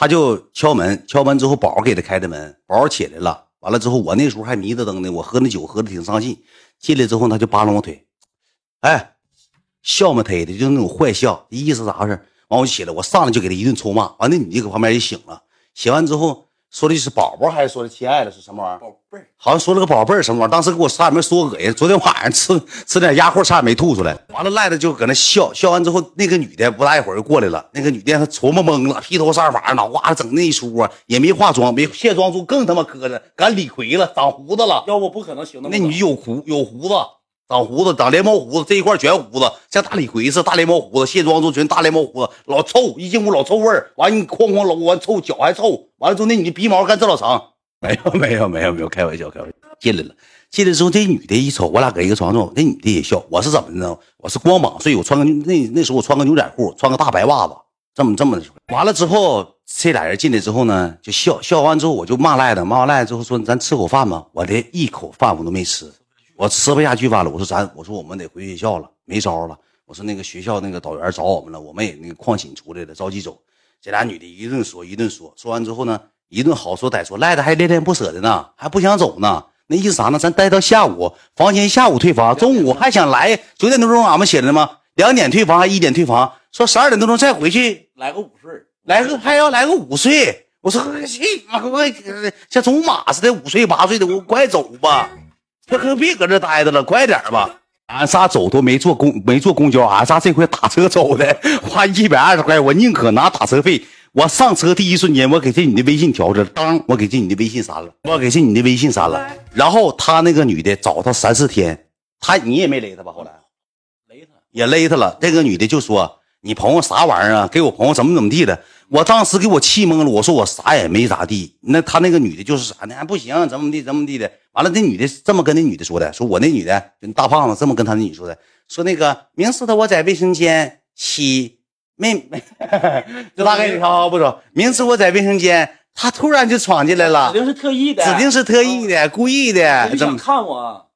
他就敲门，敲门之后宝给他开的门，宝起来了。完了之后，我那时候还迷着灯呢，我喝那酒喝的挺上劲。进来之后，他就扒拉我腿，哎，笑么忒的，就那种坏笑，意思咋回事？完我起来，我上来就给他一顿臭骂。完那女的搁旁边也醒了，醒完之后。说的是宝宝还是说的亲爱的？是什么玩意儿？宝贝儿，好像说了个宝贝儿什么玩意儿？当时给我差点没说恶心。昨天晚上吃吃点鸭货，差点没吐出来。完了赖子就搁那笑笑完之后，那个女的不大一会儿就过来了。那个女的她琢磨懵了，披头散发，脑瓜子整那一出啊，也没化妆，没卸妆出更他妈磕碜，赶李逵了，长胡子了。要不不可能行那那女有胡有胡子。长胡子，长连毛胡子，这一块全胡子，像大李逵似的，大连毛胡子，卸妆之后全大连毛胡子，老臭，一进屋老臭味儿。完你哐哐搂完臭，脚还臭。完了之后那女的鼻毛干这老长，没有没有没有没有，开玩笑开玩笑。进来了，进来之后这女的一瞅，我俩搁一个床上，那女的也笑。我是怎么的呢？我是光膀睡，我穿个那那时候我穿个牛仔裤，穿个大白袜子，这么这么的。完了之后这俩人进来之后呢，就笑笑完之后我就骂赖子，骂完赖子之后说咱吃口饭吧，我连一口饭我都没吃。我吃不下去饭了，我说咱，我说我们得回学校了，没招了。我说那个学校那个导员找我们了，我们也那个矿寝出来了，着急走。这俩女的一顿说一顿说，说完之后呢，一顿好说歹说，赖的还恋恋不舍的呢，还不想走呢。那意思啥呢？咱待到下午，房间下午退房，中午还想来九点多钟，俺们写的吗？两点退房还一点退房？说十二点多钟再回去，来个午睡，来个还要来个午睡。我说去妈，快像种马似的五岁八岁的，我快走吧。可可别搁这待着了，快点吧！俺仨走都没坐公没坐公交，俺仨这回打车走的，花一百二十块，我宁可拿打车费。我上车第一瞬间，我给这女的微信调着，当我给这女的微信删了，我给这女的微信删了。然后他那个女的找他三四天，他你也没勒他吧？后来勒他也勒他了。这个女的就说：“你朋友啥玩意儿啊？给我朋友怎么怎么地的？”我当时给我气懵了，我说我啥也没咋地。那他那个女的就是啥呢？不行，怎么地怎么地的。完了，那女的这么跟那女的说的，说我那女的就大胖子这么跟他那女说的，说那个明知道我在卫生间洗，没没，就大概你看不说，明知我在卫生间，他突然就闯进来了，指定是特意的，指定是特意的，故意的，想看我，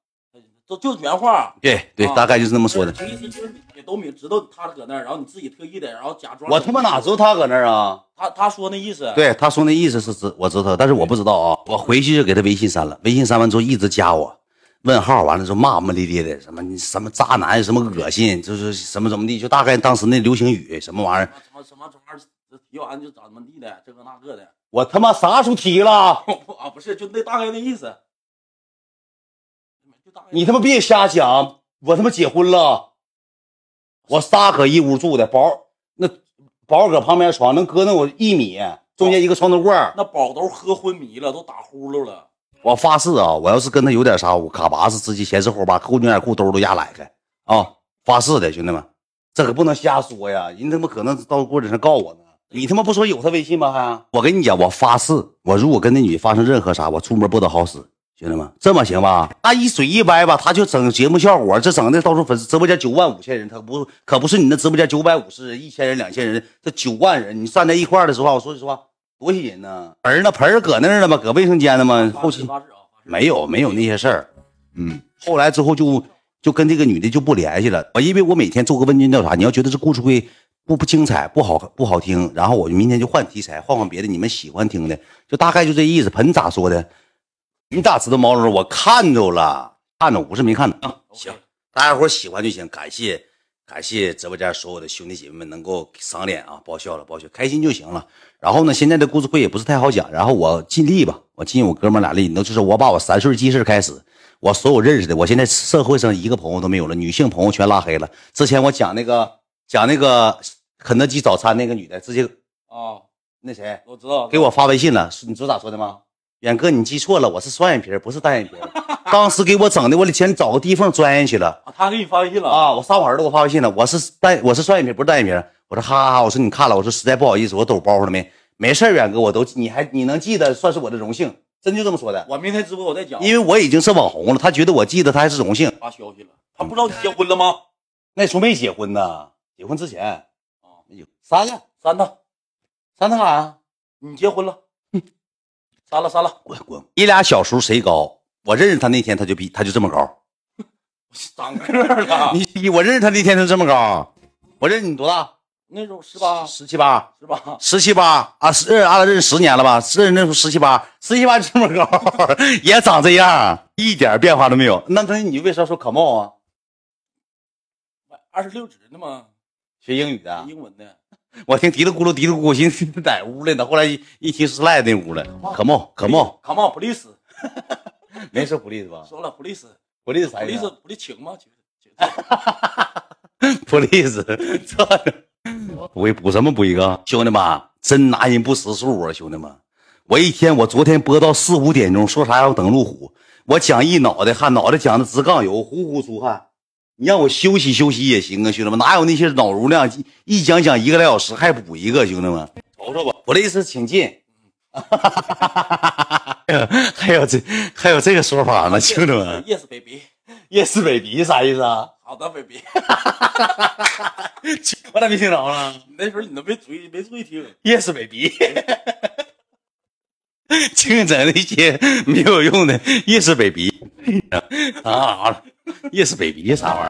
就就原话，对对，大概就是那么说的。都明知道他搁那儿，然后你自己特意的，然后假装。我他妈哪知道他搁那儿啊？他他说那意思，对他说那意思是知我知道，但是我不知道啊。我回去就给他微信删了，微信删完之后一直加我，问号，完了之后骂骂咧咧的，什么你什么渣男，什么恶心，就是什么怎么地，就大概当时那流行语什么玩意儿，什么什么什么提完就咋怎么地的，这个那个的。我他妈啥时候提了？啊，不是，就那大概那意思。你他妈别瞎想，我他妈结婚了。我仨搁一屋住的，宝那宝搁旁边床能搁那我一米，中间一个床头柜。那宝都喝昏迷了，都打呼噜了。我发誓啊，我要是跟他有点啥，我卡巴是直接前四后八，扣牛仔裤兜都压来开啊！发誓的，兄弟们，这可不能瞎说呀，人他妈可能到过子上告我呢。你他妈不说有他微信吗？还我跟你讲，我发誓，我如果跟那女发生任何啥，我出门不得好使。兄弟们，这么行吧？他一嘴一歪吧，他就整节目效果，这整的到时候粉丝直播间九万五千人，他不可不是你那直播间九百五十人、一千人、两千人，这九万人，你站在一块的时候，我说实话，多吸引呢。盆呢？盆搁那儿了吗？搁卫生间呢吗？后期没有没有那些事儿。嗯，后来之后就就跟这个女的就不联系了。我因为我每天做个问卷调查，你要觉得这故事会不不精彩、不好不好听，然后我就明天就换题材，换换别的你们喜欢听的，就大概就这意思。盆咋说的？你咋知道毛茸？我看着了，看着我不是没看着啊。行，大家伙喜欢就行，感谢感谢直播间所有的兄弟姐妹们能够赏脸啊，爆笑了爆笑，开心就行了。然后呢，现在的故事会也不是太好讲，然后我尽力吧，我尽我哥们俩力，那就是我把我三岁记事开始，我所有认识的，我现在社会上一个朋友都没有了，女性朋友全拉黑了。之前我讲那个讲那个肯德基早餐那个女的，直接啊，那谁我知道，给我发微信了，你知道咋说的吗？远哥，你记错了，我是双眼皮，不是单眼皮。当时给我整的，我得先找个地缝钻进去了。他给你发微信了啊！我撒谎儿子给我发微信了。我是单，我是双眼皮，不是单眼皮。我说哈哈哈，我说你看了，我说实在不好意思，我抖包袱了没？没事远哥，我都你还你能记得，算是我的荣幸。真就这么说的。我明天直播我再讲，因为我已经是网红了，他觉得我记得他还是荣幸。发消息了，他不知道你结婚了吗？那时候没结婚呢，结婚之前啊，没有删了，删他，删他干啥？你结婚了。删了删了，滚滚！你俩小时候谁高？我认识他那天他就比他就这么高，长个了。你我认识他那天就这么高，我认识你多大？那时候十八十七八，十八，十七八啊，是俺俩认识十年了吧？认识那时候十七八，十七八这么高，也长这样，一点变化都没有。那他你为啥说可貌啊？二十六指呢嘛，学英语的，英文的。我听嘀哩咕噜嘀哩咕噜，寻思在屋里呢。后来一一提是赖那屋了，可貌可貌，Come on, police，没说不利是吧？说了 police，不利是啥意思 police 不利请吗？请 不利是，这补补什么补一个？兄弟们，真拿人不识数啊！兄弟们，我一天我昨天播到四五点钟，说啥要等路虎，我讲一脑袋汗，脑袋讲的直杠油，呼呼出汗。你让我休息休息也行啊，兄弟们，哪有那些脑容量一讲讲一个来小时还补一个？兄弟们，瞅瞅吧，我的意思请进。还有这还有这个说法呢，兄弟们。，Yes baby，Yes baby 啥意思啊？好的 baby，我咋没听着呢那时候你都没注意没注意听，？Yes baby，净整 那些没有用的 Yes baby 啊，Yes baby 啥玩意儿？